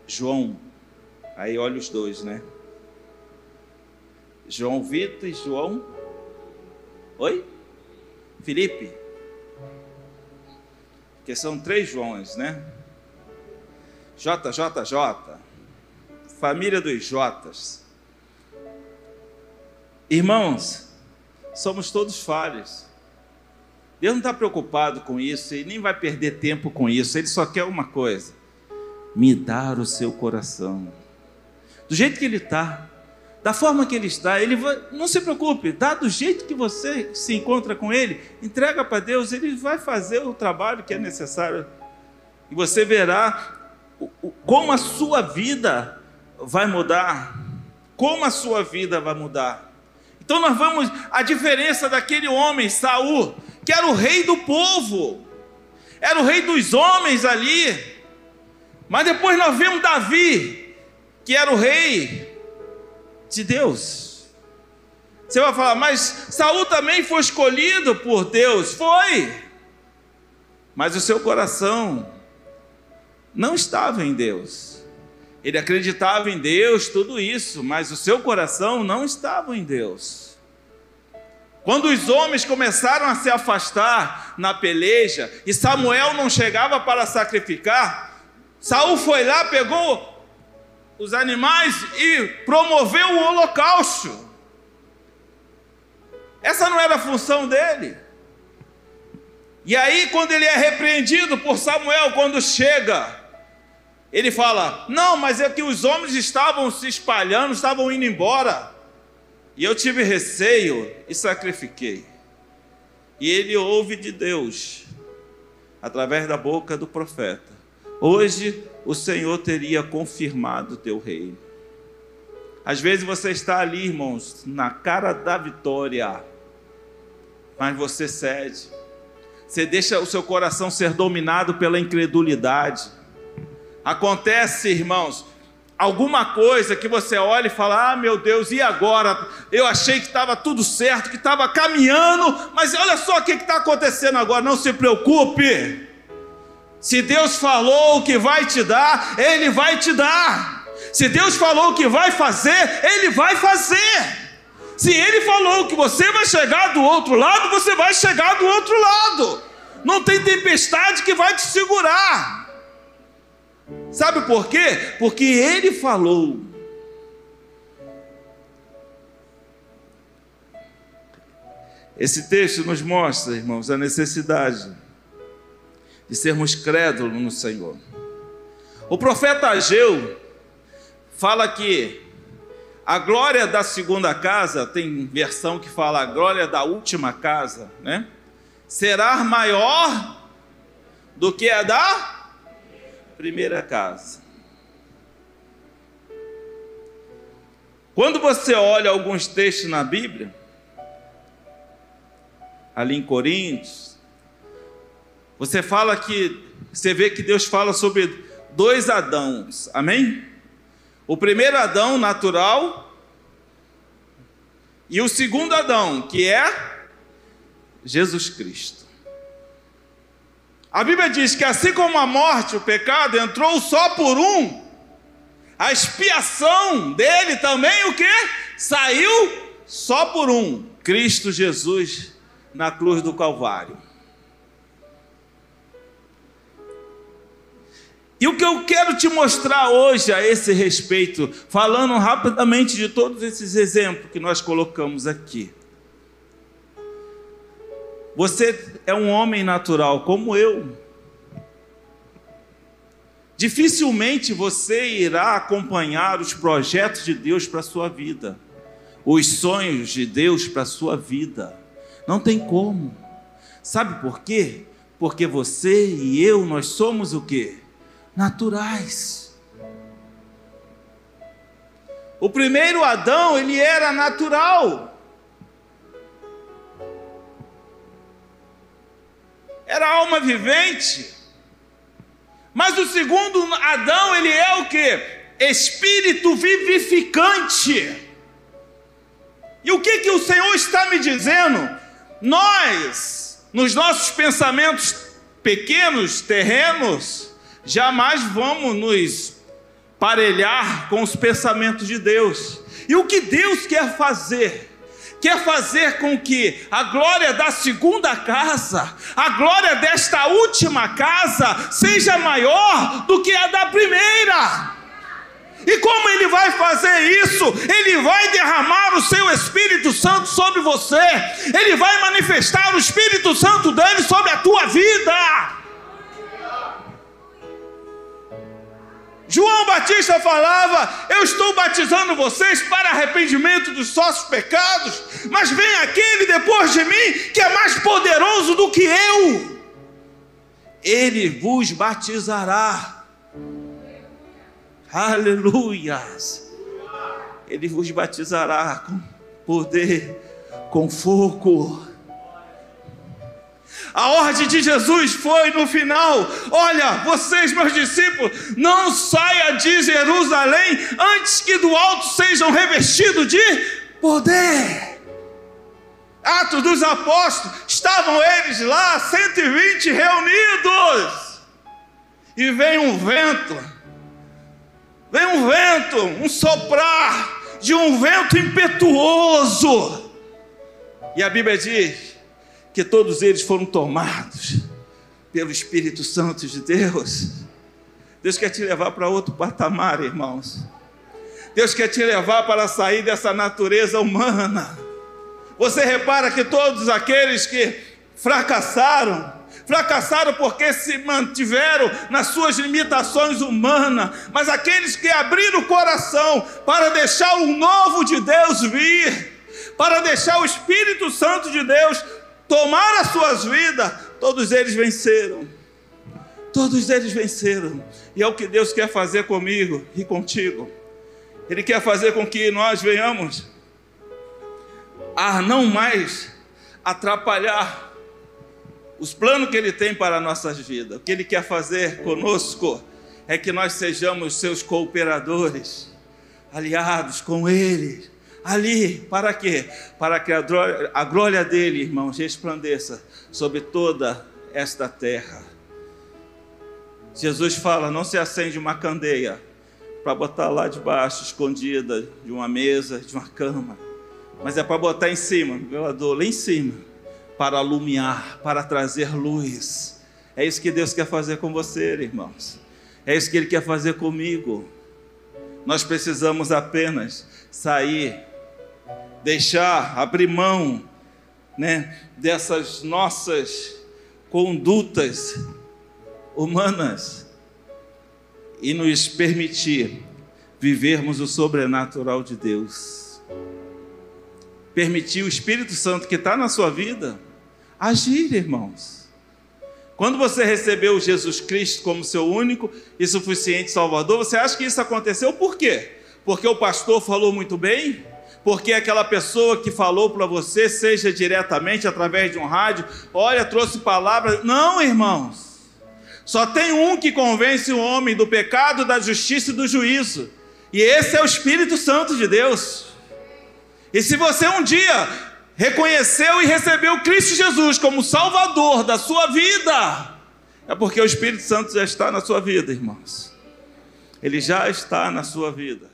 João, aí olha os dois, né? João Vitor e João. Oi? Felipe. Porque são três Joões, né? JJJ. Família dos Jotas. Irmãos, somos todos falhos. Deus não está preocupado com isso e nem vai perder tempo com isso. Ele só quer uma coisa: me dar o seu coração. Do jeito que ele está, da forma que ele está, ele vai, não se preocupe, dá do jeito que você se encontra com ele, entrega para Deus, ele vai fazer o trabalho que é necessário. E você verá como a sua vida vai mudar. Como a sua vida vai mudar. Então nós vamos a diferença daquele homem, Saul, que era o rei do povo, era o rei dos homens ali. Mas depois nós vemos Davi, que era o rei de Deus. Você vai falar, mas Saul também foi escolhido por Deus, foi. Mas o seu coração não estava em Deus. Ele acreditava em Deus, tudo isso, mas o seu coração não estava em Deus. Quando os homens começaram a se afastar na peleja e Samuel não chegava para sacrificar, Saul foi lá, pegou os animais e promoveu o holocausto. Essa não era a função dele. E aí, quando ele é repreendido por Samuel, quando chega, ele fala: Não, mas é que os homens estavam se espalhando, estavam indo embora. E eu tive receio e sacrifiquei. E ele ouve de Deus, através da boca do profeta: Hoje o Senhor teria confirmado teu reino. Às vezes você está ali, irmãos, na cara da vitória, mas você cede. Você deixa o seu coração ser dominado pela incredulidade. Acontece, irmãos, alguma coisa que você olha e fala: Ah, meu Deus, e agora? Eu achei que estava tudo certo, que estava caminhando, mas olha só o que está acontecendo agora. Não se preocupe. Se Deus falou o que vai te dar, Ele vai te dar. Se Deus falou o que vai fazer, Ele vai fazer. Se Ele falou que você vai chegar do outro lado, você vai chegar do outro lado. Não tem tempestade que vai te segurar. Sabe por quê? Porque ele falou. Esse texto nos mostra, irmãos, a necessidade de sermos crédulos no Senhor. O profeta Ageu fala que a glória da segunda casa, tem versão que fala a glória da última casa, né? Será maior do que a da primeira casa. Quando você olha alguns textos na Bíblia, ali em Coríntios, você fala que você vê que Deus fala sobre dois Adãos. Amém? O primeiro Adão natural e o segundo Adão, que é Jesus Cristo. A Bíblia diz que assim como a morte, o pecado, entrou só por um, a expiação dele também o que? Saiu Só por um, Cristo Jesus na cruz do Calvário. E o que eu quero te mostrar hoje a esse respeito, falando rapidamente de todos esses exemplos que nós colocamos aqui. Você é um homem natural como eu. Dificilmente você irá acompanhar os projetos de Deus para a sua vida, os sonhos de Deus para a sua vida. Não tem como. Sabe por quê? Porque você e eu, nós somos o quê? Naturais. O primeiro Adão, ele era natural. Era alma vivente. Mas o segundo Adão, ele é o que? Espírito vivificante. E o que, que o Senhor está me dizendo? Nós, nos nossos pensamentos pequenos, terrenos, jamais vamos nos parelhar com os pensamentos de Deus. E o que Deus quer fazer? Quer fazer com que a glória da segunda casa, a glória desta última casa, seja maior do que a da primeira. E como ele vai fazer isso? Ele vai derramar o seu Espírito Santo sobre você, ele vai manifestar o Espírito Santo dele sobre a tua vida. João Batista falava: Eu estou batizando vocês para arrependimento dos nossos pecados, mas vem aquele depois de mim que é mais poderoso do que eu. Ele vos batizará. Aleluias. Ele vos batizará com poder, com fogo a ordem de Jesus foi no final: olha, vocês, meus discípulos, não saia de Jerusalém antes que do alto sejam revestidos de poder. Atos dos Apóstolos, estavam eles lá, 120 reunidos, e vem um vento, vem um vento, um soprar de um vento impetuoso, e a Bíblia diz que todos eles foram tomados pelo Espírito Santo de Deus. Deus quer te levar para outro patamar, irmãos. Deus quer te levar para sair dessa natureza humana. Você repara que todos aqueles que fracassaram, fracassaram porque se mantiveram nas suas limitações humanas, mas aqueles que abriram o coração para deixar o novo de Deus vir, para deixar o Espírito Santo de Deus tomar as suas vidas, todos eles venceram. Todos eles venceram. E é o que Deus quer fazer comigo e contigo. Ele quer fazer com que nós venhamos a não mais atrapalhar os planos que Ele tem para nossas vidas. O que Ele quer fazer conosco é que nós sejamos seus cooperadores, aliados com Ele ali, para quê? Para que a glória, a glória dele, irmãos, resplandeça sobre toda esta terra. Jesus fala: não se acende uma candeia para botar lá debaixo, escondida de uma mesa, de uma cama, mas é para botar em cima, no velador, lá em cima, para alumiar, para trazer luz. É isso que Deus quer fazer com você, irmãos. É isso que Ele quer fazer comigo. Nós precisamos apenas sair deixar, abrir mão né, dessas nossas condutas humanas e nos permitir vivermos o sobrenatural de Deus. Permitir o Espírito Santo que está na sua vida agir, irmãos. Quando você recebeu Jesus Cristo como seu único e suficiente Salvador, você acha que isso aconteceu por quê? Porque o pastor falou muito bem? Porque aquela pessoa que falou para você, seja diretamente através de um rádio, olha, trouxe palavra. Não, irmãos. Só tem um que convence o homem do pecado, da justiça e do juízo. E esse é o Espírito Santo de Deus. E se você um dia reconheceu e recebeu Cristo Jesus como Salvador da sua vida, é porque o Espírito Santo já está na sua vida, irmãos. Ele já está na sua vida.